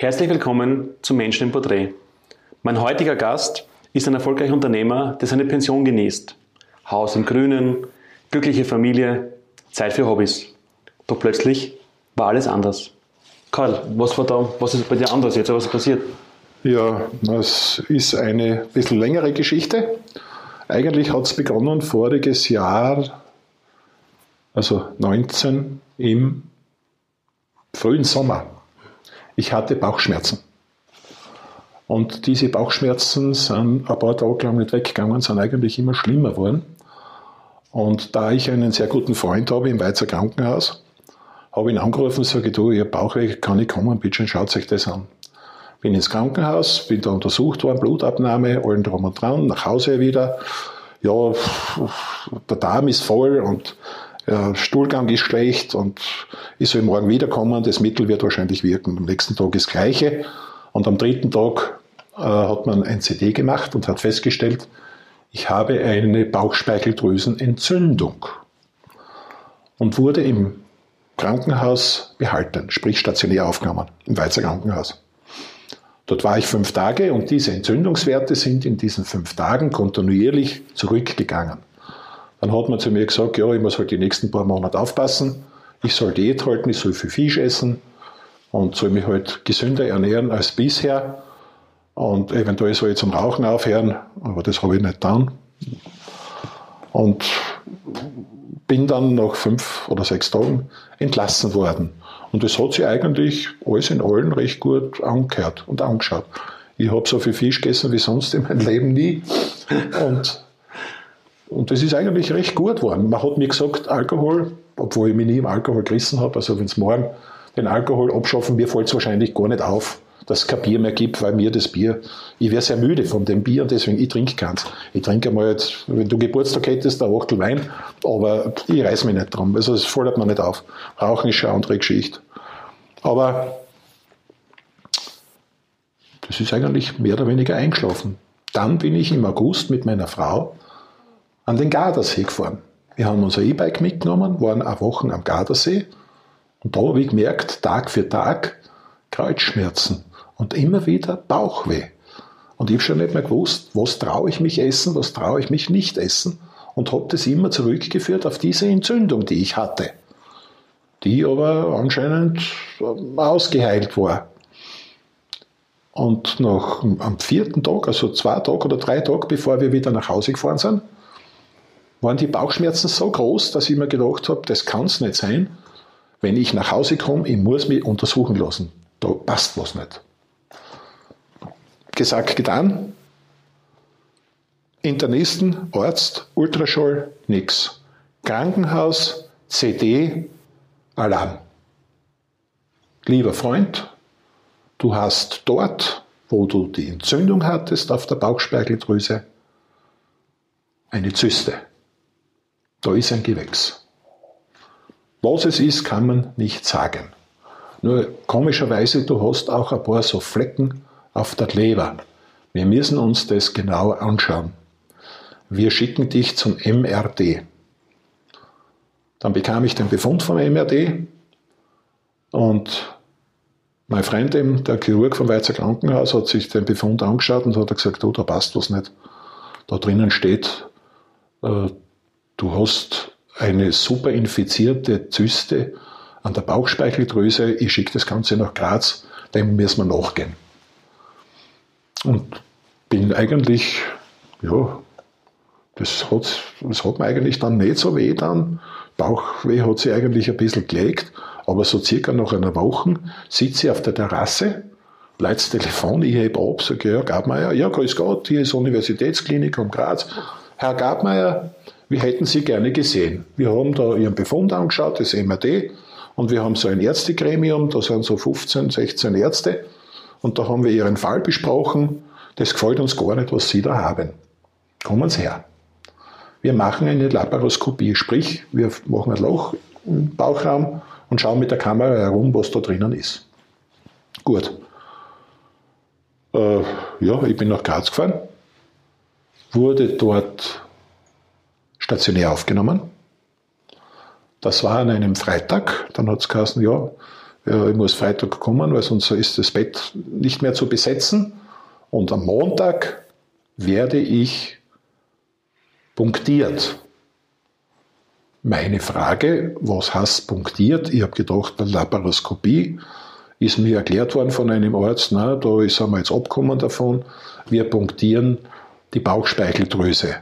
Herzlich willkommen zum Menschen im Porträt. Mein heutiger Gast ist ein erfolgreicher Unternehmer, der seine Pension genießt. Haus im Grünen, glückliche Familie, Zeit für Hobbys. Doch plötzlich war alles anders. Karl, was war da, was ist bei dir anders jetzt? Was ist passiert? Ja, es ist eine bisschen längere Geschichte. Eigentlich hat es begonnen voriges Jahr, also 19 im frühen Sommer. Ich hatte Bauchschmerzen. Und diese Bauchschmerzen sind ein paar Tage lang nicht weggegangen, sind eigentlich immer schlimmer geworden. Und da ich einen sehr guten Freund habe im Weizer Krankenhaus, habe ihn angerufen und sage, du, ich habe Bauchweh, kann ich kommen, bitte schaut euch das an. Bin ins Krankenhaus, bin da untersucht worden, Blutabnahme, allen drum und dran, nach Hause wieder. Ja, der Darm ist voll und Stuhlgang ist schlecht und ich soll morgen wiederkommen, das Mittel wird wahrscheinlich wirken. Am nächsten Tag ist das Gleiche. Und am dritten Tag äh, hat man ein CD gemacht und hat festgestellt, ich habe eine Bauchspeicheldrüsenentzündung und wurde im Krankenhaus behalten, sprich stationär aufgenommen, im Weizer Krankenhaus. Dort war ich fünf Tage und diese Entzündungswerte sind in diesen fünf Tagen kontinuierlich zurückgegangen. Dann hat man zu mir gesagt, ja, ich muss halt die nächsten paar Monate aufpassen, ich soll Diät halten, ich soll viel Fisch essen und soll mich halt gesünder ernähren als bisher und eventuell soll ich zum Rauchen aufhören, aber das habe ich nicht getan. Und bin dann nach fünf oder sechs Tagen entlassen worden. Und das hat sich eigentlich alles in allem recht gut angehört und angeschaut. Ich habe so viel Fisch gegessen wie sonst in meinem Leben nie. Und, und das ist eigentlich recht gut geworden. Man hat mir gesagt, Alkohol, obwohl ich mich nie im Alkohol gerissen habe, also wenn es morgen den Alkohol abschaffen, mir fällt es wahrscheinlich gar nicht auf dass es kein Bier mehr gibt, weil mir das Bier, ich wäre sehr müde von dem Bier und deswegen, ich trinke keins. Ich trinke mal jetzt, wenn du Geburtstag hättest, ein Achtel Wein, aber ich reiß mich nicht drum. Also es fordert man nicht auf. Rauchen ist schon eine andere Geschichte. Aber das ist eigentlich mehr oder weniger eingeschlafen. Dann bin ich im August mit meiner Frau an den Gardasee gefahren. Wir haben unser E-Bike mitgenommen, waren eine Woche am Gardasee und da habe ich gemerkt, Tag für Tag, Kreuzschmerzen und immer wieder Bauchweh. Und ich habe schon nicht mehr gewusst, was traue ich mich essen, was traue ich mich nicht essen und habe das immer zurückgeführt auf diese Entzündung, die ich hatte, die aber anscheinend ähm, ausgeheilt war. Und nach, am vierten Tag, also zwei Tage oder drei Tage, bevor wir wieder nach Hause gefahren sind, waren die Bauchschmerzen so groß, dass ich mir gedacht habe, das kann es nicht sein. Wenn ich nach Hause komme, ich muss mich untersuchen lassen. Da passt was nicht gesagt, getan. Internisten, Arzt, Ultraschall, nix. Krankenhaus, CD, Alarm. Lieber Freund, du hast dort, wo du die Entzündung hattest auf der Bauchspeicheldrüse, eine Zyste. Da ist ein Gewächs. Was es ist, kann man nicht sagen. Nur komischerweise, du hast auch ein paar so Flecken auf der Leber. Wir müssen uns das genau anschauen. Wir schicken dich zum MRD. Dann bekam ich den Befund vom MRD und mein Freund, der Chirurg vom Weizer Krankenhaus, hat sich den Befund angeschaut und hat gesagt, oh, da passt was nicht. Da drinnen steht, äh, du hast eine super infizierte Zyste an der Bauchspeicheldrüse, ich schicke das Ganze nach Graz, dem müssen wir nachgehen. Und bin eigentlich, ja, das hat, das hat mir eigentlich dann nicht so weh dann. Bauchweh hat sich eigentlich ein bisschen gelegt, aber so circa nach einer Woche sitze ich auf der Terrasse, leite das Telefon, ich hebe ab, sage, ja, Gabmeier, ja, grüß Gott, hier ist Universitätsklinik um Graz. Herr Gabmeier, wir hätten Sie gerne gesehen. Wir haben da Ihren Befund angeschaut, das MRD, und wir haben so ein Ärztegremium, da sind so 15, 16 Ärzte. Und da haben wir Ihren Fall besprochen. Das gefällt uns gar nicht, was Sie da haben. Kommen Sie her. Wir machen eine Laparoskopie, sprich, wir machen ein Loch im Bauchraum und schauen mit der Kamera herum, was da drinnen ist. Gut. Äh, ja, ich bin nach Graz gefahren, wurde dort stationär aufgenommen. Das war an einem Freitag. Dann hat es geheißen, ja, ich muss Freitag kommen, weil sonst ist das Bett nicht mehr zu besetzen. Und am Montag werde ich punktiert. Meine Frage, was heißt punktiert? Ich habe gedacht, bei Laparoskopie ist mir erklärt worden von einem Arzt, na, da ist wir jetzt abgekommen davon, wir punktieren die Bauchspeicheldrüse.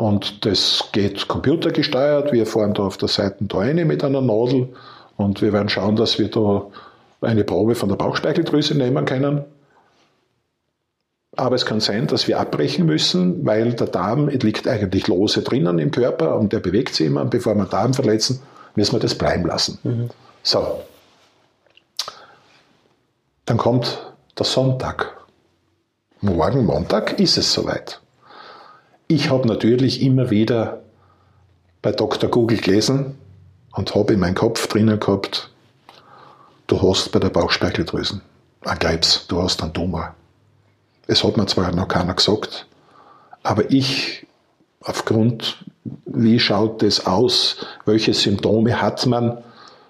Und das geht computergesteuert. Wir fahren da auf der Seite da rein mit einer Nadel und wir werden schauen, dass wir da eine Probe von der Bauchspeicheldrüse nehmen können. Aber es kann sein, dass wir abbrechen müssen, weil der Darm liegt eigentlich lose drinnen im Körper und der bewegt sich immer. Und bevor wir den Darm verletzen, müssen wir das bleiben lassen. Mhm. So. Dann kommt der Sonntag. Morgen, Montag, ist es soweit. Ich habe natürlich immer wieder bei Dr. Google gelesen und habe in meinem Kopf drinnen gehabt, du hast bei der Bauchspeicheldrüse ein Krebs, du hast einen Tumor. Es hat mir zwar noch keiner gesagt, aber ich, aufgrund, wie schaut das aus, welche Symptome hat man,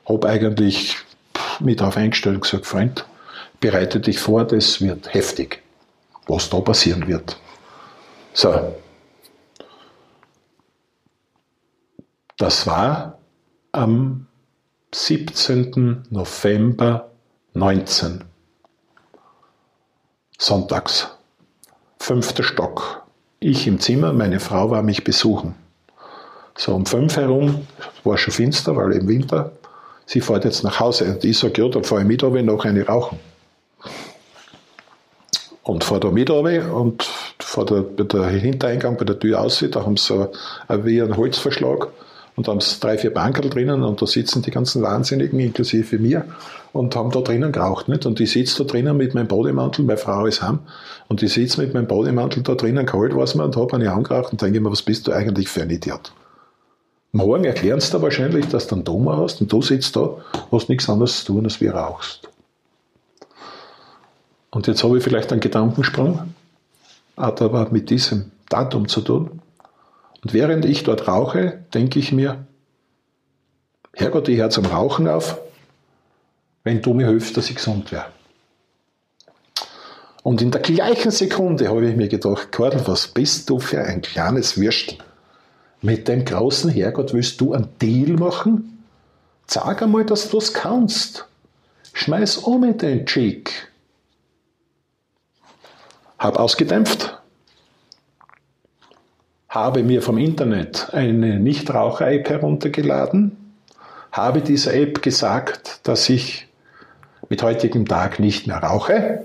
habe eigentlich mich darauf eingestellt und gesagt, Freund, bereite dich vor, das wird heftig, was da passieren wird. So, Das war am 17. November 19. Sonntags. Fünfter Stock. Ich im Zimmer, meine Frau war mich besuchen. So um fünf herum, war schon finster, weil im Winter, sie fährt jetzt nach Hause. Und ich sage, ja, dann fahre ich mit, aber noch eine rauchen. Und fahre da mit und vor der, bei der Hintereingang, bei der Tür aussieht, da haben sie so wie einen Holzverschlag und da haben sie drei, vier Bankerl drinnen und da sitzen die ganzen Wahnsinnigen, inklusive mir, und haben da drinnen geraucht. Nicht? Und ich sitze da drinnen mit meinem Bodemantel, meine Frau ist heim, und ich sitze mit meinem Bodemantel da drinnen, kalt war es mir, und habe eine angeraucht und denke mir, was bist du eigentlich für ein Idiot? Morgen erklären sie dir wahrscheinlich, dass du einen Doma hast und du sitzt da, hast nichts anderes zu tun, als wie rauchst. Und jetzt habe ich vielleicht einen Gedankensprung, hat aber mit diesem Datum zu tun. Und während ich dort rauche, denke ich mir, Herrgott, ich höre zum Rauchen auf, wenn du mir hilfst, dass ich gesund wäre. Und in der gleichen Sekunde habe ich mir gedacht, Kordel, was bist du für ein kleines Würstel? Mit dem großen Herrgott willst du einen Deal machen? Sag einmal, dass du es kannst. Schmeiß um mit den Cheek. Hab ausgedämpft, habe mir vom Internet eine Nichtraucher-App heruntergeladen, habe dieser App gesagt, dass ich mit heutigem Tag nicht mehr rauche,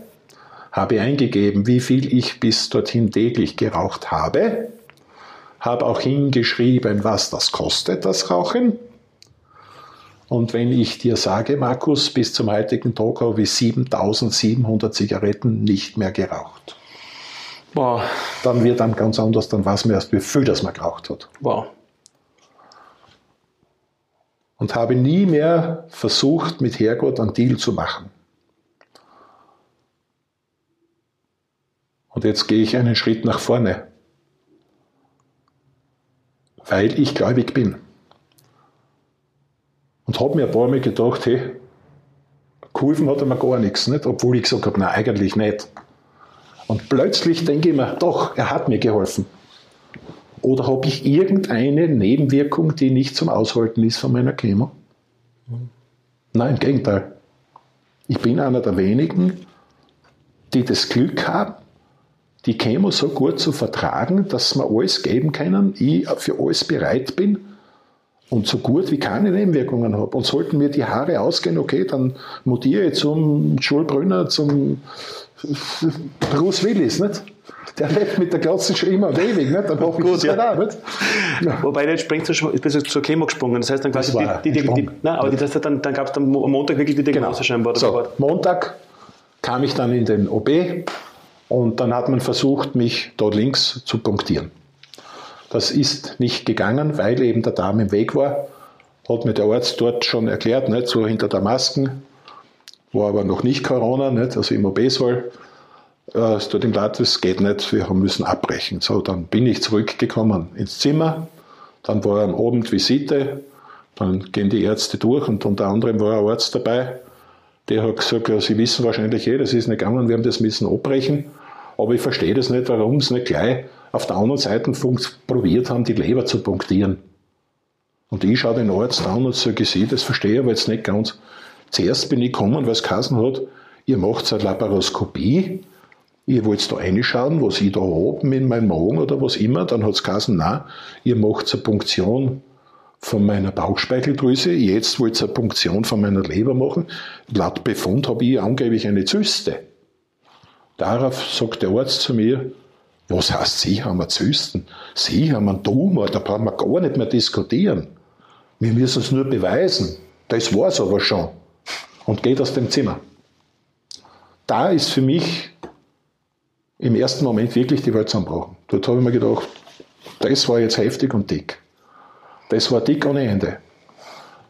habe eingegeben, wie viel ich bis dorthin täglich geraucht habe, habe auch hingeschrieben, was das kostet, das Rauchen. Und wenn ich dir sage, Markus, bis zum heutigen Tag habe ich 7700 Zigaretten nicht mehr geraucht. Wow. Dann wird dann ganz anders, dann weiß man erst, wie viel das man geraucht hat. Wow. Und habe nie mehr versucht, mit Herrgott einen Deal zu machen. Und jetzt gehe ich einen Schritt nach vorne, weil ich gläubig bin. Und habe mir ein paar Mal gedacht, hey, geholfen hat er mir gar nichts, nicht? obwohl ich gesagt habe, nein, eigentlich nicht. Und plötzlich denke ich mir, doch, er hat mir geholfen. Oder habe ich irgendeine Nebenwirkung, die nicht zum Aushalten ist von meiner Chemo? Nein, im Gegenteil. Ich bin einer der wenigen, die das Glück haben, die Chemo so gut zu vertragen, dass wir alles geben können, ich für alles bereit bin und so gut wie keine Nebenwirkungen habe. Und sollten mir die Haare ausgehen, okay, dann mutiere ich zum Schulbrünner, zum Bruce Willis, nicht? Der lebt mit der Glatze schon immer ewig, nicht? Dann hoffe ich Gut, ja. auch, nicht? Ja. Wobei, der springt zur, zur Chemo gesprungen. Das heißt, dann quasi die, die, die, die, nein, aber das heißt, dann, dann gab es am Montag wirklich die Diagnose genau. scheinbar. So, Montag kam ich dann in den OB und dann hat man versucht, mich dort links zu punktieren. Das ist nicht gegangen, weil eben der Darm im Weg war. Hat mir der Arzt dort schon erklärt, nicht so hinter der Masken, war aber noch nicht Corona, nicht? also im OB-Saal. Äh, es tut ihm leid, es geht nicht, wir müssen abbrechen. So, dann bin ich zurückgekommen ins Zimmer, dann war am Abend Visite, Dann gehen die Ärzte durch und unter anderem war ein Arzt dabei, der hat gesagt, ja, Sie wissen wahrscheinlich eh, das ist nicht gegangen, wir haben das müssen abbrechen. Aber ich verstehe das nicht, warum sie nicht gleich auf der anderen Seite probiert haben, die Leber zu punktieren. Und ich schaue den Arzt an und sage, Sie, das verstehe ich aber jetzt nicht ganz. Zuerst bin ich gekommen, weil es geheißen hat, ihr macht eine Laparoskopie, ihr wollt da reinschauen, was ich da habe in meinem Magen oder was immer. Dann hat es geheißen, nein, ihr macht eine Punktion von meiner Bauchspeicheldrüse, jetzt wollt ihr eine Punktion von meiner Leber machen. Laut Befund habe ich angeblich eine Zyste. Darauf sagt der Arzt zu mir, was heißt, Sie haben eine Zysten? Sie haben einen Tumor, da brauchen wir gar nicht mehr diskutieren. Wir müssen es nur beweisen. Das war es aber schon. Und geht aus dem Zimmer. Da ist für mich im ersten Moment wirklich die Welt zusammengebrochen. Dort habe ich mir gedacht, das war jetzt heftig und dick. Das war dick ohne Ende.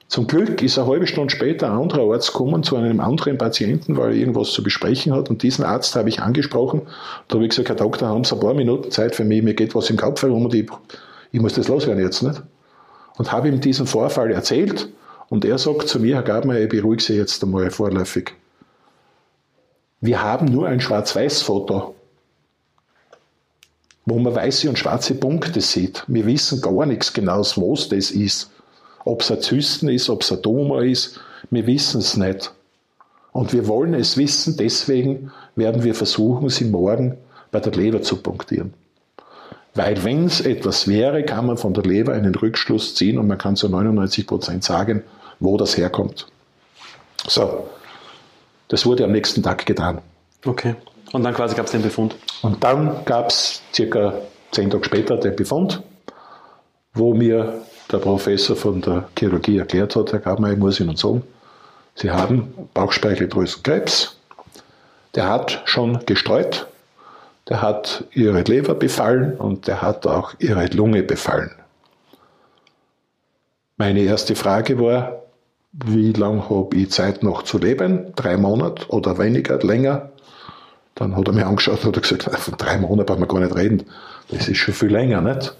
Zum Glück ist eine halbe Stunde später ein anderer Arzt gekommen zu einem anderen Patienten, weil er irgendwas zu besprechen hat. Und diesen Arzt habe ich angesprochen. Da habe ich gesagt, Herr Doktor, haben Sie ein paar Minuten Zeit für mich? Mir geht was im Kopf herum und ich, ich muss das loswerden jetzt nicht. Und habe ihm diesen Vorfall erzählt. Und er sagt zu mir, Herr Gabmeier, ich beruhige Sie jetzt einmal vorläufig. Wir haben nur ein Schwarz-Weiß-Foto, wo man weiße und schwarze Punkte sieht. Wir wissen gar nichts genau, was das ist. Ob es ein Zysten ist, ob es ein Tumor ist, wir wissen es nicht. Und wir wollen es wissen, deswegen werden wir versuchen, sie morgen bei der Leber zu punktieren. Weil wenn es etwas wäre, kann man von der Leber einen Rückschluss ziehen und man kann zu 99 Prozent sagen, wo das herkommt. So, das wurde am nächsten Tag getan. Okay. Und dann quasi gab es den Befund? Und dann gab es circa zehn Tage später den Befund, wo mir der Professor von der Chirurgie erklärt hat, Herr Gabmeier, ich muss Ihnen sagen, Sie haben Bauchspeicheldrüsenkrebs. Der hat schon gestreut, der hat Ihre Leber befallen und der hat auch Ihre Lunge befallen. Meine erste Frage war, wie lange habe ich Zeit noch zu leben? Drei Monate oder weniger, länger? Dann hat er mich angeschaut und hat gesagt, von drei Monaten brauchen wir gar nicht reden. Das ist schon viel länger, nicht?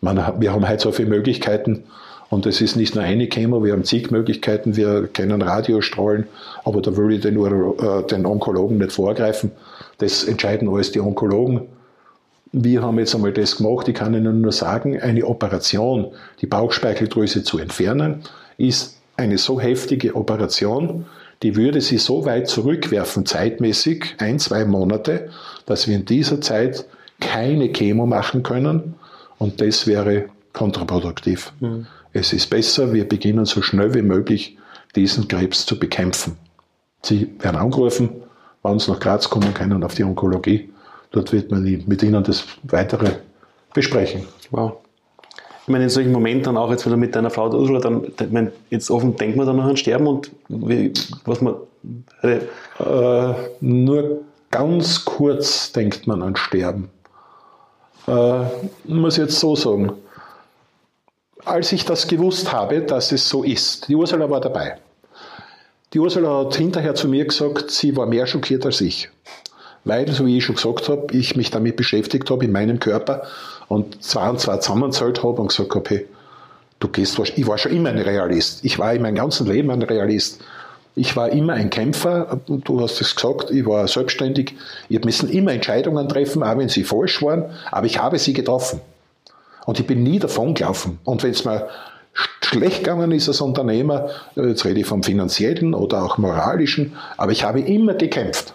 Man, wir haben heute so viele Möglichkeiten und es ist nicht nur eine Chemo, wir haben zig Möglichkeiten, wir können Radiostrahlen, aber da will ich den, äh, den Onkologen nicht vorgreifen. Das entscheiden alles die Onkologen. Wir haben jetzt einmal das gemacht, ich kann Ihnen nur sagen, eine Operation, die Bauchspeicheldrüse zu entfernen, ist eine so heftige Operation, die würde sie so weit zurückwerfen, zeitmäßig, ein, zwei Monate, dass wir in dieser Zeit keine Chemo machen können und das wäre kontraproduktiv. Mhm. Es ist besser, wir beginnen so schnell wie möglich diesen Krebs zu bekämpfen. Sie werden angerufen, wann Sie nach Graz kommen können auf die Onkologie. Dort wird man mit Ihnen das Weitere besprechen. Wow. Ich meine, in solchen Momenten auch jetzt wieder mit deiner Frau Ursula, dann, ich meine, jetzt offen denkt man dann noch an Sterben und wie, was man. Äh, nur ganz kurz denkt man an Sterben. Äh, muss jetzt so sagen. Als ich das gewusst habe, dass es so ist, die Ursula war dabei. Die Ursula hat hinterher zu mir gesagt, sie war mehr schockiert als ich. Weil, so wie ich schon gesagt habe, ich mich damit beschäftigt habe in meinem Körper und zwei und zwei zusammenzählt habe und gesagt habe, hey, du gehst, ich war schon immer ein Realist. Ich war in meinem ganzen Leben ein Realist. Ich war immer ein Kämpfer, du hast es gesagt, ich war selbstständig. Ich müssen immer Entscheidungen treffen, auch wenn sie falsch waren, aber ich habe sie getroffen. Und ich bin nie davon gelaufen. Und wenn es mir schlecht gegangen ist als Unternehmer, jetzt rede ich vom finanziellen oder auch moralischen, aber ich habe immer gekämpft.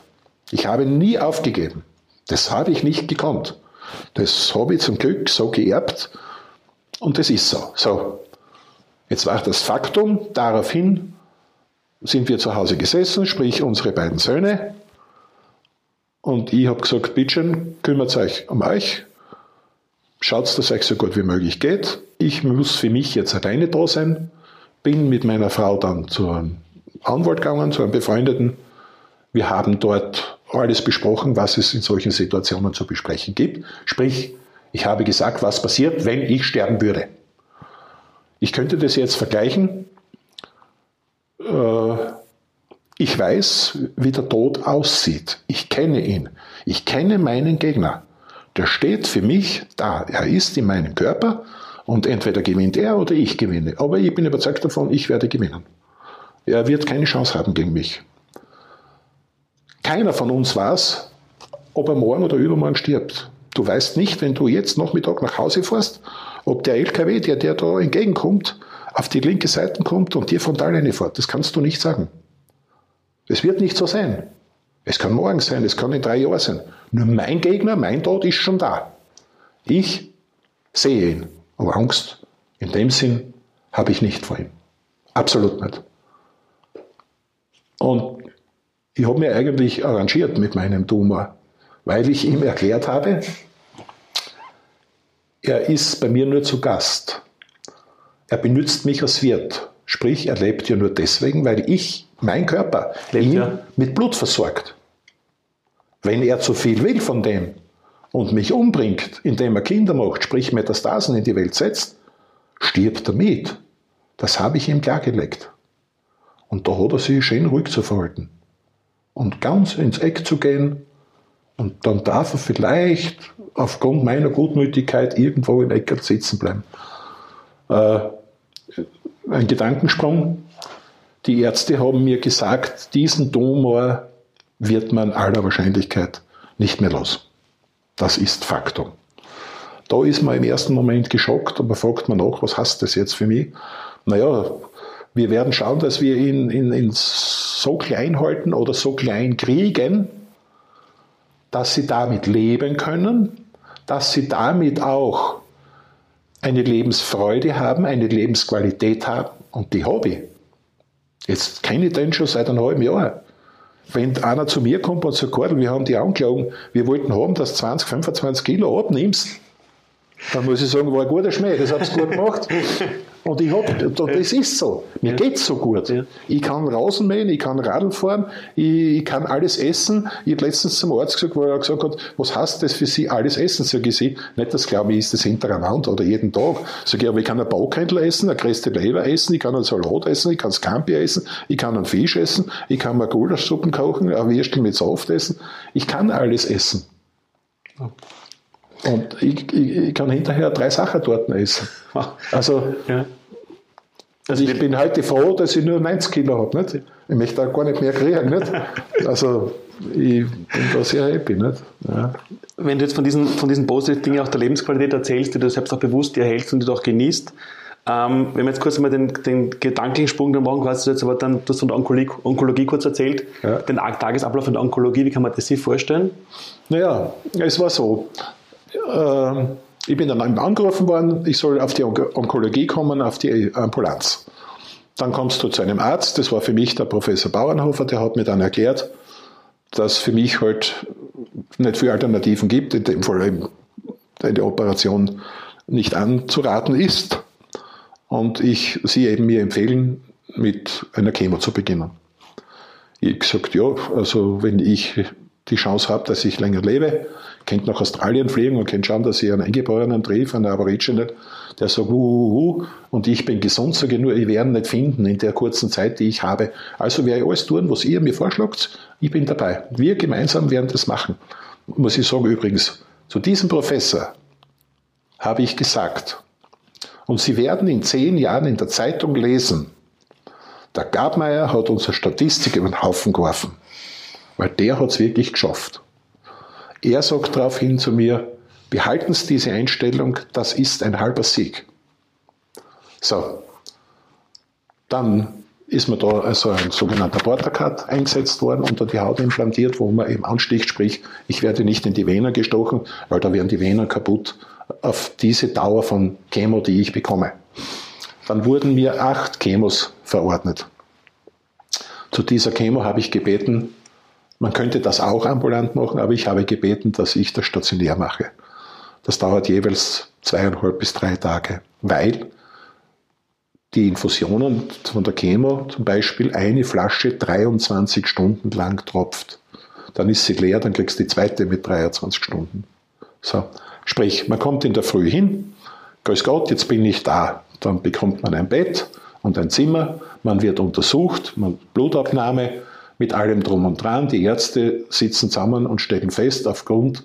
Ich habe nie aufgegeben. Das habe ich nicht gekonnt. Das habe ich zum Glück so geerbt und das ist so. So, jetzt war das Faktum, daraufhin sind wir zu Hause gesessen, sprich unsere beiden Söhne. Und ich habe gesagt, bitteschön, kümmert euch um euch. Schaut, dass euch so gut wie möglich geht. Ich muss für mich jetzt alleine da sein. Bin mit meiner Frau dann zu einem Anwalt gegangen, zu einem Befreundeten. Wir haben dort alles besprochen, was es in solchen Situationen zu besprechen gibt. Sprich, ich habe gesagt, was passiert, wenn ich sterben würde. Ich könnte das jetzt vergleichen ich weiß, wie der Tod aussieht. Ich kenne ihn. Ich kenne meinen Gegner. Der steht für mich da. Er ist in meinem Körper Und entweder gewinnt er oder ich gewinne. Aber ich bin überzeugt davon, ich werde gewinnen. Er wird keine Chance haben gegen mich. Keiner von uns weiß, ob er morgen oder übermorgen stirbt. Du weißt nicht, wenn du jetzt Nachmittag nach Hause fährst, ob der LKW, der dir da entgegenkommt, auf die linke Seite kommt und dir frontal fährt. Das kannst du nicht sagen. Es wird nicht so sein. Es kann morgen sein, es kann in drei Jahren sein. Nur mein Gegner, mein Tod ist schon da. Ich sehe ihn, aber Angst in dem Sinn habe ich nicht vor ihm. Absolut nicht. Und ich habe mir eigentlich arrangiert mit meinem Tumor, weil ich ihm erklärt habe, er ist bei mir nur zu Gast. Er benützt mich als Wirt. Sprich, er lebt ja nur deswegen, weil ich, mein Körper, lebt ihn ja. mit Blut versorgt. Wenn er zu viel will von dem und mich umbringt, indem er Kinder macht, sprich Metastasen in die Welt setzt, stirbt er mit. Das habe ich ihm klargelegt. Und da hat er sich schön ruhig zu verhalten. Und ganz ins Eck zu gehen, und dann darf er vielleicht aufgrund meiner Gutmütigkeit irgendwo im Eck sitzen bleiben. Äh, ein Gedankensprung. Die Ärzte haben mir gesagt, diesen Tumor wird man aller Wahrscheinlichkeit nicht mehr los. Das ist Faktum. Da ist man im ersten Moment geschockt, aber fragt man nach, was heißt das jetzt für mich? Naja, wir werden schauen, dass wir ihn, ihn, ihn so klein halten oder so klein kriegen, dass sie damit leben können, dass sie damit auch eine Lebensfreude haben, eine Lebensqualität haben und die habe ich. Jetzt kenne ich den schon seit einem halben Jahr. Wenn einer zu mir kommt und sagt, wir haben die angelogen, wir wollten haben, dass du 20, 25 Kilo abnimmst, dann muss ich sagen, war ein guter Schmäh, das hab's gut gemacht. Und ich hab, das ist so. Mir ja. geht's so gut. Ja. Ich kann Rasen mähen, ich kann Radl fahren, ich, ich, kann alles essen. Ich habe letztens zum Arzt gesagt, wo er gesagt hat, was heißt das für Sie, alles essen? Sag ich, Sie, nicht das glaube ich, ist das hintereinander oder jeden Tag. Sag ich, aber ich kann einen Baukendel essen, eine Kreste Leber essen, ich kann einen Salat essen, ich kann Scampi essen, ich kann einen Fisch essen, ich kann mal Gulaschsuppen kochen, ein Würstel mit Saft essen. Ich kann alles essen. Und ich, ich, ich, kann hinterher drei Sachen dort essen. Also, ja. also ich bin heute froh, dass ich nur 90 Kilo habe. Nicht? Ich möchte auch gar nicht mehr kriegen. Nicht? Also ich bin da sehr happy. Nicht? Ja. Wenn du jetzt von diesen, von diesen positiven Dingen auch der Lebensqualität erzählst, die du selbst auch bewusst erhältst und die du auch genießt, ähm, wenn wir jetzt kurz mal den, den Gedankensprung dann machen, quasi jetzt aber dann, du hast von der Onkologie, Onkologie kurz erzählt, ja. den Tagesablauf in der Onkologie, wie kann man das sich vorstellen? Naja, es war so. Äh, ich bin dann angerufen worden, ich soll auf die Onkologie kommen, auf die Ambulanz. Dann kommst du zu einem Arzt, das war für mich der Professor Bauernhofer, der hat mir dann erklärt, dass für mich halt nicht viele Alternativen gibt, in dem Fall eben eine Operation nicht anzuraten ist. Und ich sie eben mir empfehlen, mit einer Chemo zu beginnen. Ich gesagt, ja, also wenn ich die Chance habe, dass ich länger lebe, könnt nach Australien fliegen und könnt schauen, dass ich einen Eingeborenen treffe, einen Aborigine, der sagt, uh, uh, uh, und ich bin gesund, sage nur, ich werde nicht finden in der kurzen Zeit, die ich habe. Also werde ich alles tun, was ihr mir vorschlagt, ich bin dabei. Wir gemeinsam werden das machen. Muss ich sagen übrigens, zu diesem Professor habe ich gesagt, und Sie werden in zehn Jahren in der Zeitung lesen, der Gabmeier hat unsere Statistik über den Haufen geworfen, weil der hat es wirklich geschafft. Er sagt daraufhin zu mir, behalten Sie diese Einstellung, das ist ein halber Sieg. So, dann ist mir da also ein sogenannter Portacut eingesetzt worden, unter die Haut implantiert, wo man eben ansticht, sprich, ich werde nicht in die Venen gestochen, weil da wären die Venen kaputt auf diese Dauer von Chemo, die ich bekomme. Dann wurden mir acht Chemos verordnet. Zu dieser Chemo habe ich gebeten, man könnte das auch ambulant machen, aber ich habe gebeten, dass ich das stationär mache. Das dauert jeweils zweieinhalb bis drei Tage, weil die Infusionen von der Chemo zum Beispiel eine Flasche 23 Stunden lang tropft. Dann ist sie leer, dann kriegst du die zweite mit 23 Stunden. So. Sprich, man kommt in der Früh hin, grüß Gott, jetzt bin ich da. Dann bekommt man ein Bett und ein Zimmer, man wird untersucht, man Blutabnahme, mit allem drum und dran. Die Ärzte sitzen zusammen und stellen fest, aufgrund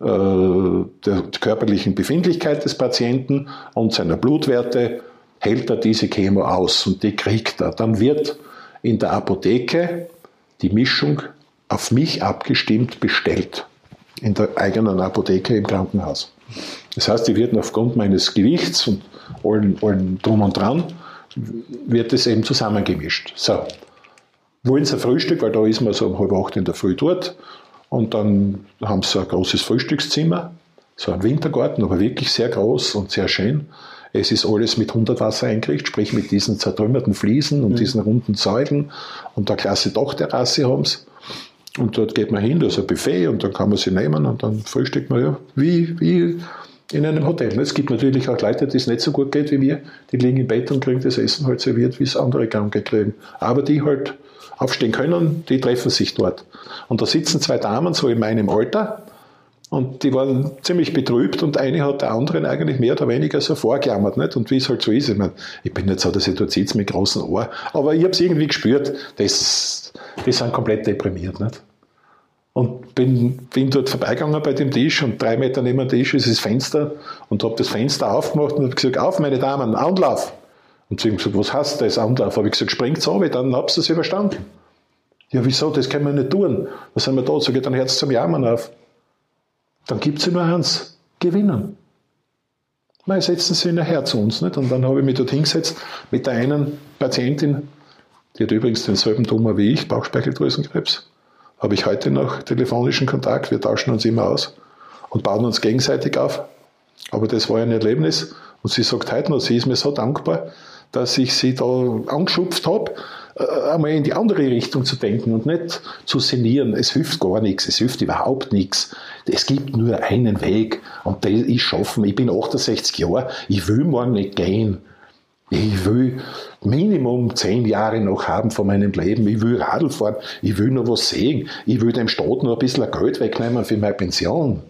der körperlichen Befindlichkeit des Patienten und seiner Blutwerte hält er diese Chemo aus und die kriegt er. Dann wird in der Apotheke die Mischung auf mich abgestimmt bestellt. In der eigenen Apotheke im Krankenhaus. Das heißt, die wird aufgrund meines Gewichts und allen, allen drum und dran, wird es eben zusammengemischt. So. Wollen sie ein Frühstück, weil da ist man so um halb acht in der Früh dort. Und dann haben sie ein großes Frühstückszimmer, so ein Wintergarten, aber wirklich sehr groß und sehr schön. Es ist alles mit Hundertwasser eingerichtet, sprich mit diesen zertrümmerten Fliesen und mhm. diesen runden Säulen und der klasse Dachterrasse haben sie. Und dort geht man hin, da ist ein Buffet und dann kann man sie nehmen und dann frühstückt man ja wie, wie in einem Hotel. Es gibt natürlich auch Leute, die es nicht so gut geht wie wir, die liegen im Bett und kriegen das Essen halt serviert, wie es andere Kranke kriegen. Aber die halt aufstehen können, die treffen sich dort. Und da sitzen zwei Damen so in meinem Alter und die waren ziemlich betrübt und eine hat der anderen eigentlich mehr oder weniger so vorgejammert. Nicht? Und wie es halt so ist, ich, meine, ich bin nicht so, dass ich dort sitze mit großen Ohr, aber ich habe es irgendwie gespürt, das, die sind komplett deprimiert. Nicht? Und bin, bin dort vorbeigegangen bei dem Tisch und drei Meter neben dem Tisch ist das Fenster und habe das Fenster aufgemacht und habe gesagt, auf meine Damen, Anlauf. Und sie haben gesagt, was heißt das, Anlauf? Habe ich gesagt, springt so, dann habt ihr es überstanden. Ja, wieso, das können wir nicht tun. Dann sind wir da, sage ich, dann Herz zum Jammern auf. Dann gibt es nur eins, gewinnen. Mal setzen Sie nachher zu uns. Nicht? Und dann habe ich mich dort hingesetzt mit der einen Patientin, die hat übrigens denselben Tumor wie ich, Bauchspeicheldrüsenkrebs habe ich heute noch telefonischen Kontakt. Wir tauschen uns immer aus und bauen uns gegenseitig auf. Aber das war ein Erlebnis. Und sie sagt heute noch, sie ist mir so dankbar, dass ich sie da angeschupft habe, äh, einmal in die andere Richtung zu denken und nicht zu sinnieren. Es hilft gar nichts, es hilft überhaupt nichts. Es gibt nur einen Weg und den ist schaffen. Ich bin 68 Jahre, ich will morgen nicht gehen. Ich will Minimum zehn Jahre noch haben von meinem Leben. Ich will Radl fahren. Ich will noch was sehen. Ich will dem Staat noch ein bisschen Geld wegnehmen für meine Pension.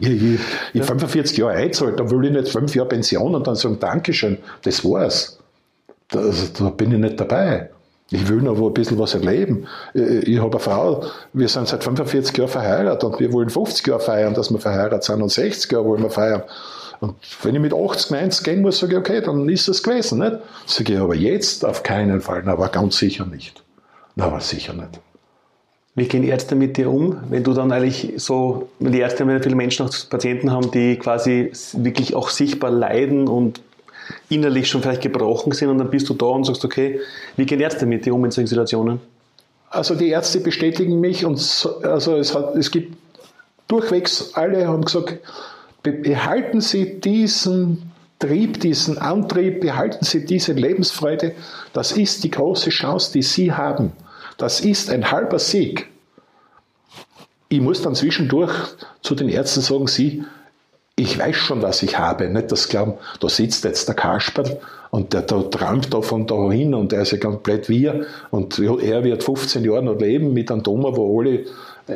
Ich, ich, ich ja. 45 Jahre einzahlt, dann will ich nicht fünf Jahre Pension und dann sagen Dankeschön, das war's. Da, da bin ich nicht dabei. Ich will noch ein bisschen was erleben. Ich habe eine Frau, wir sind seit 45 Jahren verheiratet und wir wollen 50 Jahre feiern, dass wir verheiratet sind und 60 Jahre wollen wir feiern. Und wenn ich mit 80, 90 gehen muss, sage ich, okay, dann ist es gewesen. Nicht? Sage ich, aber jetzt auf keinen Fall, aber ganz sicher nicht. Na, aber sicher nicht. Wie gehen Ärzte mit dir um, wenn du dann eigentlich so, wenn die Ärzte wenn viele Menschen auch Patienten haben, die quasi wirklich auch sichtbar leiden und innerlich schon vielleicht gebrochen sind und dann bist du da und sagst, okay, wie gehen Ärzte mit dir um in solchen Situationen? Also die Ärzte bestätigen mich und also es, hat, es gibt durchwegs, alle haben gesagt, behalten Sie diesen Trieb, diesen Antrieb, behalten Sie diese Lebensfreude. Das ist die große Chance, die Sie haben. Das ist ein halber Sieg. Ich muss dann zwischendurch zu den Ärzten sagen, Sie, ich weiß schon, was ich habe. Nicht das glauben, da sitzt jetzt der Kasperl und der, der träumt da von da hin und er ist ja komplett wir und er wird 15 Jahre noch leben mit einem Tumor, wo alle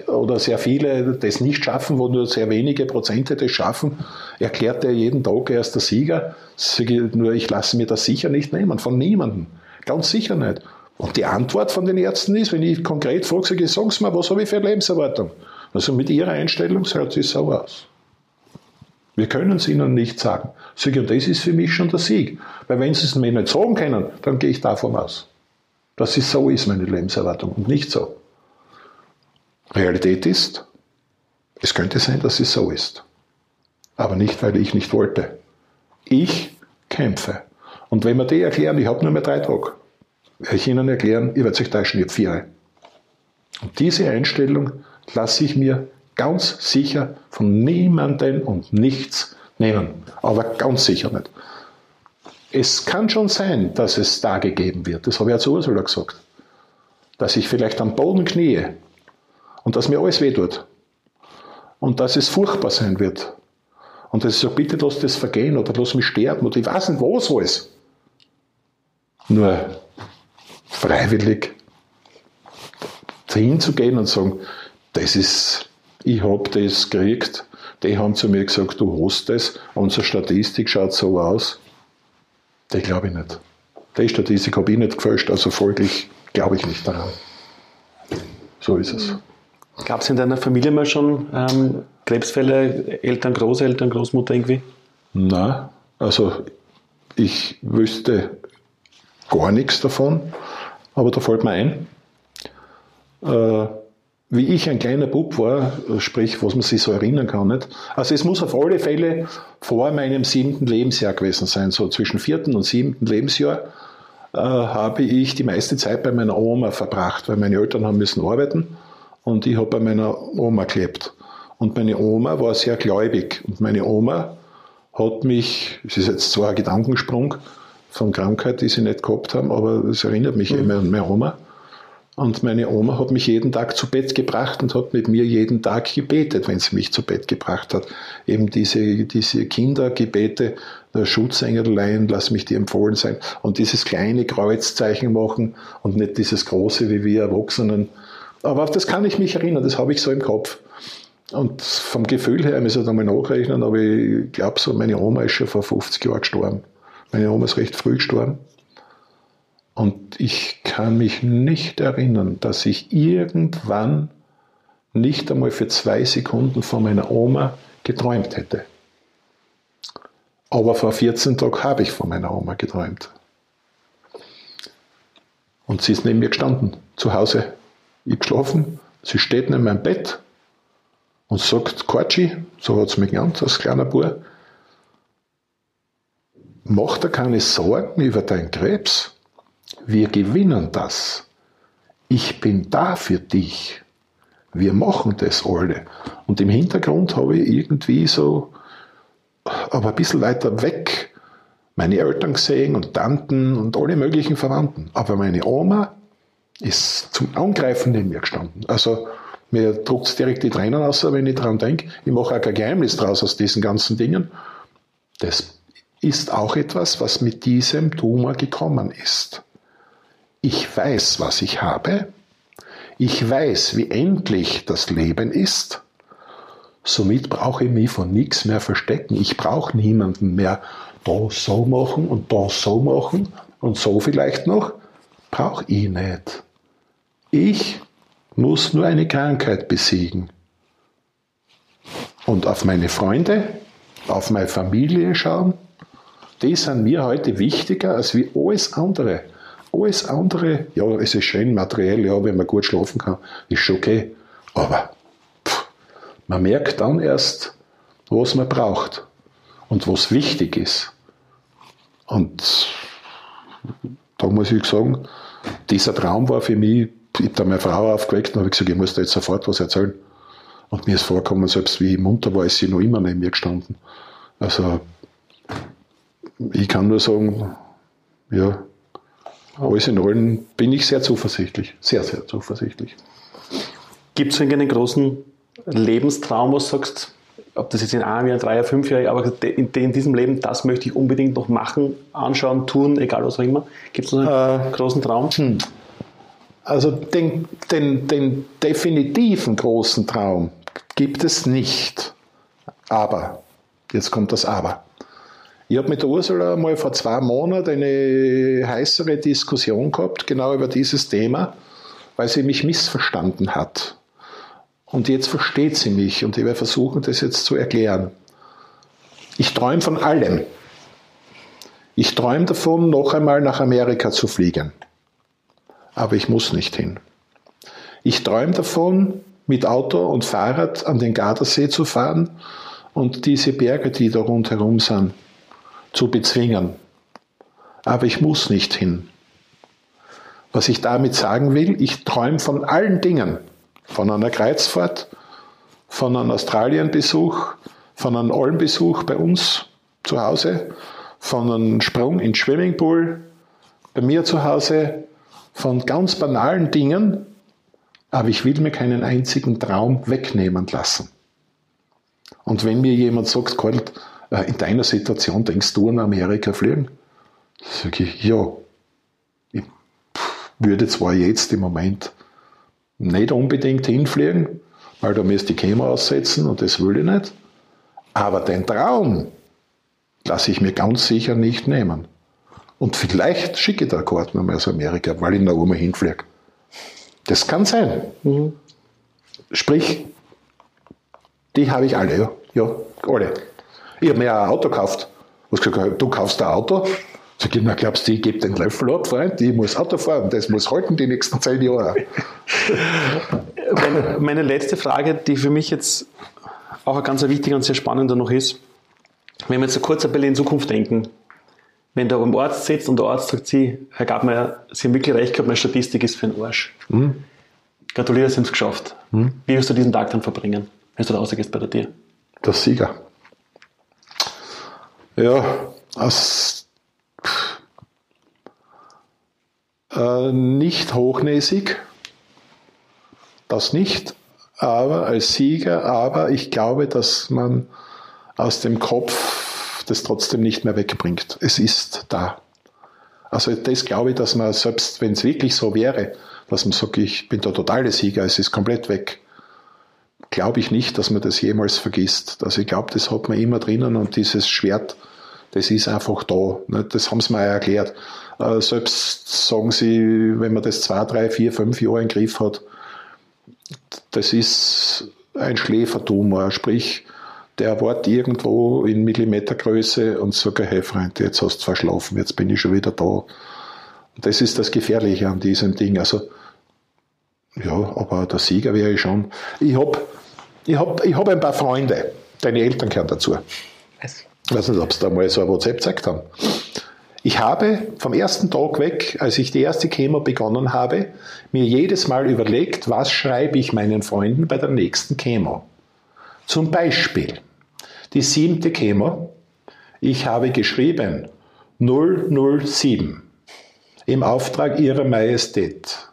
oder sehr viele das nicht schaffen, wo nur sehr wenige Prozente das schaffen, erklärt er jeden Tag, er ist der Sieger. Nur ich lasse mir das sicher nicht nehmen, von niemandem. Ganz sicher nicht. Und die Antwort von den Ärzten ist, wenn ich konkret frage, sage ich, sagen Sie mal, was habe ich für eine Lebenserwartung? Also mit Ihrer Einstellung hört es so aus. Wir können es Ihnen nicht sagen. Sag und das ist für mich schon der Sieg. Weil wenn Sie es mir nicht sagen können, dann gehe ich davon aus. Dass es so ist, meine Lebenserwartung, und nicht so. Realität ist, es könnte sein, dass es so ist. Aber nicht, weil ich nicht wollte. Ich kämpfe. Und wenn wir die erklären, ich habe nur mehr drei Tage, werde ich Ihnen erklären, ihr werdet euch täuschen, ich habe vier. Und diese Einstellung lasse ich mir ganz sicher von niemandem und nichts nehmen. Aber ganz sicher nicht. Es kann schon sein, dass es da gegeben wird. Das habe ich ja zu Ursula gesagt. Dass ich vielleicht am Boden kniee und dass mir alles wehtut. Und dass es furchtbar sein wird. Und dass ich sage, bitte lass das vergehen oder lass mich sterben oder ich weiß nicht was alles. Nur freiwillig hinzugehen und sagen, das ist, ich habe das gekriegt, die haben zu mir gesagt, du hast das, unsere Statistik schaut so aus. Das glaube ich nicht. Die Statistik habe ich nicht gefälscht, also folglich glaube ich nicht daran. So ist es. Gab es in deiner Familie mal schon ähm, Krebsfälle, Eltern, Großeltern, Großmutter irgendwie? Na, also ich wüsste gar nichts davon, aber da fällt mir ein, äh, wie ich ein kleiner Bub war, sprich, was man sich so erinnern kann. Nicht? Also es muss auf alle Fälle vor meinem siebten Lebensjahr gewesen sein, so zwischen vierten und siebten Lebensjahr äh, habe ich die meiste Zeit bei meiner Oma verbracht, weil meine Eltern haben müssen arbeiten und ich habe bei meiner Oma gelebt. Und meine Oma war sehr gläubig und meine Oma hat mich, es ist jetzt zwar ein Gedankensprung von Krankheit, die sie nicht gehabt haben, aber es erinnert mich mhm. immer an meine Oma und meine Oma hat mich jeden Tag zu Bett gebracht und hat mit mir jeden Tag gebetet, wenn sie mich zu Bett gebracht hat. Eben diese, diese Kindergebete, der Schutzengelein, lass mich dir empfohlen sein. Und dieses kleine Kreuzzeichen machen und nicht dieses große wie wir Erwachsenen. Aber auf das kann ich mich erinnern, das habe ich so im Kopf. Und vom Gefühl her, ich muss ich einmal nachrechnen, aber ich glaube so, meine Oma ist schon vor 50 Jahren gestorben. Meine Oma ist recht früh gestorben. Und ich kann mich nicht erinnern, dass ich irgendwann nicht einmal für zwei Sekunden von meiner Oma geträumt hätte. Aber vor 14 Tagen habe ich von meiner Oma geträumt. Und sie ist neben mir gestanden, zu Hause. Ich geschlafen, sie steht neben meinem Bett und sagt, Quatschi, so hat sie mich genannt, als kleiner Bub, mach dir keine Sorgen über deinen Krebs. Wir gewinnen das. Ich bin da für dich. Wir machen das alle. Und im Hintergrund habe ich irgendwie so, aber ein bisschen weiter weg, meine Eltern gesehen und Tanten und alle möglichen Verwandten. Aber meine Oma ist zum Angreifen neben mir gestanden. Also mir druckt direkt die Tränen aus, wenn ich daran denke. Ich mache auch kein Geheimnis draus aus diesen ganzen Dingen. Das ist auch etwas, was mit diesem Tumor gekommen ist. Ich weiß, was ich habe. Ich weiß, wie endlich das Leben ist. Somit brauche ich mich von nichts mehr verstecken. Ich brauche niemanden mehr da so machen und da so machen und so vielleicht noch. Brauche ich nicht. Ich muss nur eine Krankheit besiegen. Und auf meine Freunde, auf meine Familie schauen, die sind mir heute wichtiger als wie alles andere. Alles andere, ja, es ist schön materiell, ja, wenn man gut schlafen kann, ist schon okay. Aber pff, man merkt dann erst, was man braucht und was wichtig ist. Und da muss ich sagen, dieser Traum war für mich, ich habe da meine Frau aufgeweckt und habe gesagt, ich muss da jetzt sofort was erzählen. Und mir ist vorgekommen, selbst wie ich munter war, ist sie noch immer neben mir gestanden. Also, ich kann nur sagen, ja, alles in allem bin ich sehr zuversichtlich. Sehr, sehr zuversichtlich. Gibt es einen großen Lebenstraum, wo du sagst, ob das jetzt in einem Jahr, drei Jahr, fünf Jahren, aber in, in, diesem Leben, das möchte ich unbedingt noch machen, anschauen, tun, egal was auch immer. Gibt es einen äh, großen Traum? Hm. Also den, den, den definitiven großen Traum gibt es nicht. Aber, jetzt kommt das Aber. Ich habe mit der Ursula mal vor zwei Monaten eine heißere Diskussion gehabt, genau über dieses Thema, weil sie mich missverstanden hat. Und jetzt versteht sie mich und ich werde versuchen, das jetzt zu erklären. Ich träume von allem. Ich träume davon, noch einmal nach Amerika zu fliegen. Aber ich muss nicht hin. Ich träume davon, mit Auto und Fahrrad an den Gardasee zu fahren und diese Berge, die da rundherum sind, zu bezwingen. Aber ich muss nicht hin. Was ich damit sagen will, ich träume von allen Dingen. Von einer Kreuzfahrt, von einem Australienbesuch, von einem Almbesuch bei uns zu Hause, von einem Sprung ins Swimmingpool bei mir zu Hause, von ganz banalen Dingen, aber ich will mir keinen einzigen Traum wegnehmen lassen. Und wenn mir jemand sagt, in deiner Situation denkst du an Amerika fliegen? Sag ich, ja. Ich würde zwar jetzt im Moment nicht unbedingt hinfliegen, weil da müsste ich Kämmer aussetzen und das will ich nicht. Aber den Traum lasse ich mir ganz sicher nicht nehmen. Und vielleicht schicke ich da Karten einmal aus Amerika, weil ich noch einmal hinfliege. Das kann sein. Mhm. Sprich, Die habe ich alle, ja. Ja, alle. Ich habe mir ein Auto gekauft. Was gesagt, du kaufst ein Auto? Sag ich, na glaubst du, ich gebe den Löffel ab, Freund? Ich muss Auto fahren, das muss halten die nächsten zehn Jahre. meine, meine letzte Frage, die für mich jetzt auch ein ganz wichtiger und sehr spannender noch ist, wenn wir jetzt so kurz ein bisschen in Zukunft denken, wenn du beim Arzt sitzt und der Arzt sagt, Sie, Herr Gabmeier, Sie haben wirklich recht gehabt, meine Statistik ist für einen Arsch. Mhm. Gratuliere, Sie haben es geschafft. Mhm. Wie wirst du diesen Tag dann verbringen, wenn du da rausgehst bei der Tier? Der Sieger. Ja, als äh, nicht hochnäsig, das nicht, aber als Sieger, aber ich glaube, dass man aus dem Kopf das trotzdem nicht mehr wegbringt. Es ist da. Also das glaube ich, dass man selbst, wenn es wirklich so wäre, dass man sagt, ich bin der totale Sieger, es ist komplett weg, glaube ich nicht, dass man das jemals vergisst. Also ich glaube, das hat man immer drinnen und dieses Schwert, das ist einfach da. Ne? Das haben sie mir auch erklärt. Äh, selbst sagen sie, wenn man das zwei, drei, vier, fünf Jahre im Griff hat, das ist ein Schläfertumor, sprich, der Wort irgendwo in Millimetergröße und sagt, hey Freund, jetzt hast du verschlafen, jetzt bin ich schon wieder da. Das ist das Gefährliche an diesem Ding. Also, ja, aber der Sieger wäre ich schon. Ich habe ich hab, ich hab ein paar Freunde, deine Eltern gehören dazu. Ich weiß nicht, ob sie da mal so ein WhatsApp gezeigt haben. Ich habe vom ersten Tag weg, als ich die erste Chemo begonnen habe, mir jedes Mal überlegt, was schreibe ich meinen Freunden bei der nächsten Chemo. Zum Beispiel die siebte Chemo. Ich habe geschrieben 007 im Auftrag Ihrer Majestät.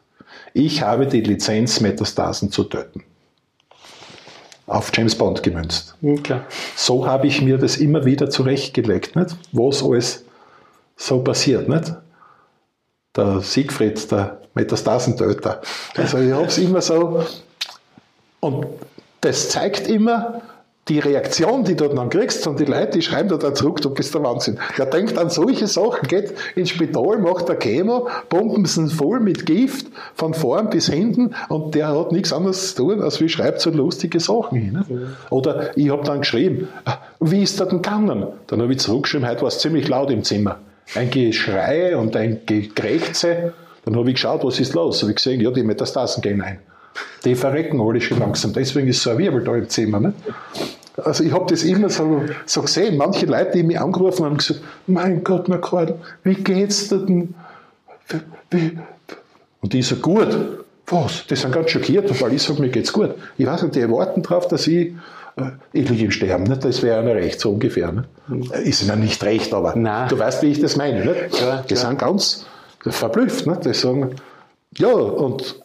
Ich habe die Lizenz, Metastasen zu töten auf James Bond gemünzt. Mhm, so habe ich mir das immer wieder zurechtgelegt, nicht? was alles so passiert. Nicht? Der Siegfried, der Metastasentöter. Also ich habe es immer so. Und das zeigt immer, die Reaktion, die du dann kriegst, und die Leute, die schreiben da dann zurück, du bist der Wahnsinn. Der denkt an solche Sachen, geht ins Spital, macht der Chemo, pumpen sie voll mit Gift, von vorn bis hinten, und der hat nichts anderes zu tun, als wie schreibt so lustige Sachen hin. Ne? Oder ich habe dann geschrieben, ah, wie ist das denn gegangen? Dann habe ich zurückgeschrieben, heute war es ziemlich laut im Zimmer. Ein Geschrei und ein Gekrächze. Dann habe ich geschaut, was ist los? Habe ich gesehen, ja, die Metastasen gehen ein. Die verrecken alle schon langsam. Deswegen ist so ein Wirbel da im Zimmer. Ne? Also ich habe das immer so, so gesehen. Manche Leute, die mich angerufen haben, haben gesagt, mein Gott, na Karl, wie geht's dir denn? Wie? Und die so, gut. Was? Die sind ganz schockiert, weil ich sage, mir geht's gut. Ich weiß nicht, die erwarten darauf, dass ich äh, ich liege im Sterben, nicht? das wäre ihnen recht, so ungefähr. Nicht? Mhm. Ist ihnen nicht recht, aber Nein. du weißt, wie ich das meine. Nicht? Ja, die sind ganz verblüfft. Nicht? Die sagen, ja, und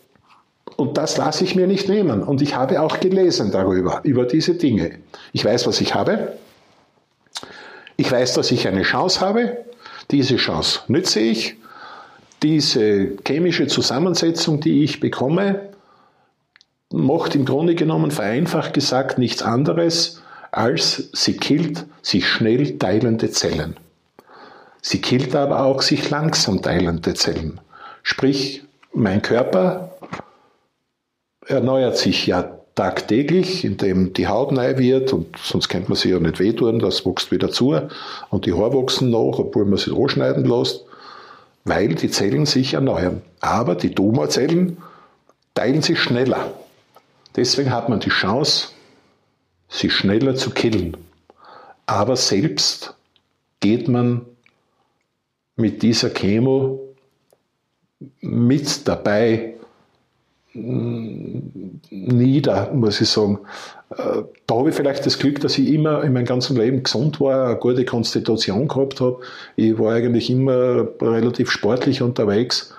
und das lasse ich mir nicht nehmen. Und ich habe auch gelesen darüber, über diese Dinge. Ich weiß, was ich habe. Ich weiß, dass ich eine Chance habe. Diese Chance nütze ich. Diese chemische Zusammensetzung, die ich bekomme, macht im Grunde genommen vereinfacht gesagt nichts anderes, als sie killt sich schnell teilende Zellen. Sie killt aber auch sich langsam teilende Zellen. Sprich, mein Körper erneuert sich ja tagtäglich, indem die Haut neu wird und sonst könnte man sich ja nicht wehtun, das wächst wieder zu und die Haare wachsen nach, obwohl man sie anschneiden lässt, weil die Zellen sich erneuern. Aber die Tumorzellen teilen sich schneller. Deswegen hat man die Chance, sie schneller zu killen. Aber selbst geht man mit dieser Chemo mit dabei nieder, muss ich sagen. Äh, da habe ich vielleicht das Glück, dass ich immer in meinem ganzen Leben gesund war, eine gute Konstitution gehabt habe. Ich war eigentlich immer relativ sportlich unterwegs.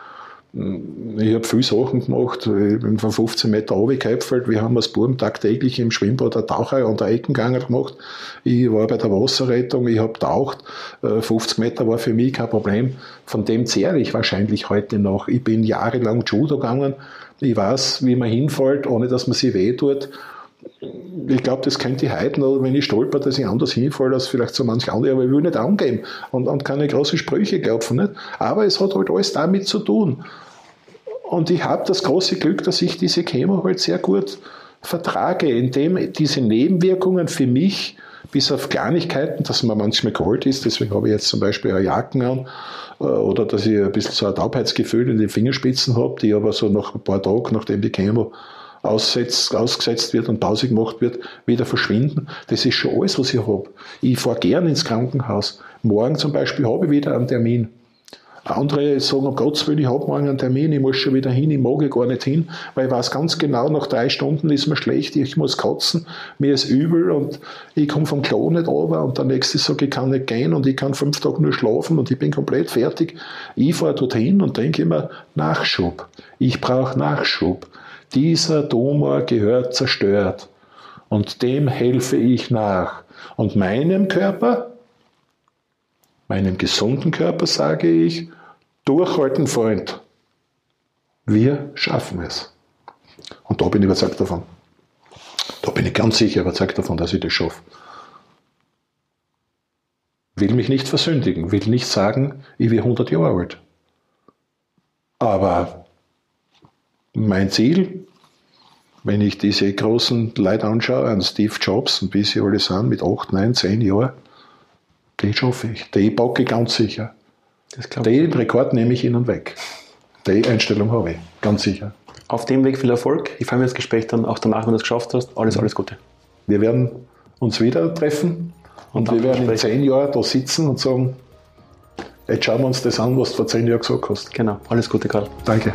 Ich habe viele Sachen gemacht. Ich bin von 15 Meter runtergeköpfelt. Wir haben als Buben tagtäglich im Schwimmbad eine Taucher und der Eckenganger gemacht. Ich war bei der Wasserrettung, ich habe taucht. 50 äh, Meter war für mich kein Problem. Von dem zehre ich wahrscheinlich heute noch. Ich bin jahrelang Judo gegangen. Ich weiß, wie man hinfällt, ohne dass man sich wehtut. Ich glaube, das könnte ich heute noch, wenn ich stolper, dass ich anders hinfalle als vielleicht so manch andere, aber ich will nicht angeben und, und keine großen Sprüche klopfen. Nicht? Aber es hat halt alles damit zu tun. Und ich habe das große Glück, dass ich diese Chemo halt sehr gut vertrage, indem diese Nebenwirkungen für mich bis auf Kleinigkeiten, dass man manchmal kalt ist, deswegen habe ich jetzt zum Beispiel eine Jacken an, äh, oder dass ich ein bisschen so ein Taubheitsgefühl in den Fingerspitzen habe, die aber so nach ein paar Tagen, nachdem die Chemo aussetzt, ausgesetzt wird und Pause gemacht wird, wieder verschwinden. Das ist schon alles, was ich habe. Ich fahre gern ins Krankenhaus. Morgen zum Beispiel habe ich wieder einen Termin. Andere sagen, um Gottes Willen, ich habe morgen einen Termin, ich muss schon wieder hin, ich mag gar nicht hin, weil ich weiß ganz genau, nach drei Stunden ist mir schlecht, ich muss kotzen, mir ist übel und ich komme vom Klo nicht runter und der nächste sagt, ich kann nicht gehen und ich kann fünf Tage nur schlafen und ich bin komplett fertig. Ich fahre dorthin und denke immer, Nachschub. Ich brauche Nachschub. Dieser Tumor gehört zerstört und dem helfe ich nach. Und meinem Körper Meinem gesunden Körper sage ich, durchhalten, Freund. Wir schaffen es. Und da bin ich überzeugt davon. Da bin ich ganz sicher überzeugt davon, dass ich das schaffe. Will mich nicht versündigen, will nicht sagen, ich bin 100 Jahre alt. Aber mein Ziel, wenn ich diese großen Leute anschaue, an Steve Jobs und wie sie alle sind, mit 8, 9, 10 Jahren, den schaffe ich. Den packe ich ganz sicher. Den Rekord nehme ich Ihnen weg. Die Einstellung habe ich, ganz sicher. Auf dem Weg viel Erfolg. Ich freue mich auf das Gespräch dann auch danach, wenn du es geschafft hast. Alles, alles Gute. Wir werden uns wieder treffen und, und wir werden in zehn Jahren da sitzen und sagen, jetzt schauen wir uns das an, was du vor zehn Jahren gesagt hast. Genau. Alles Gute, Karl. Danke.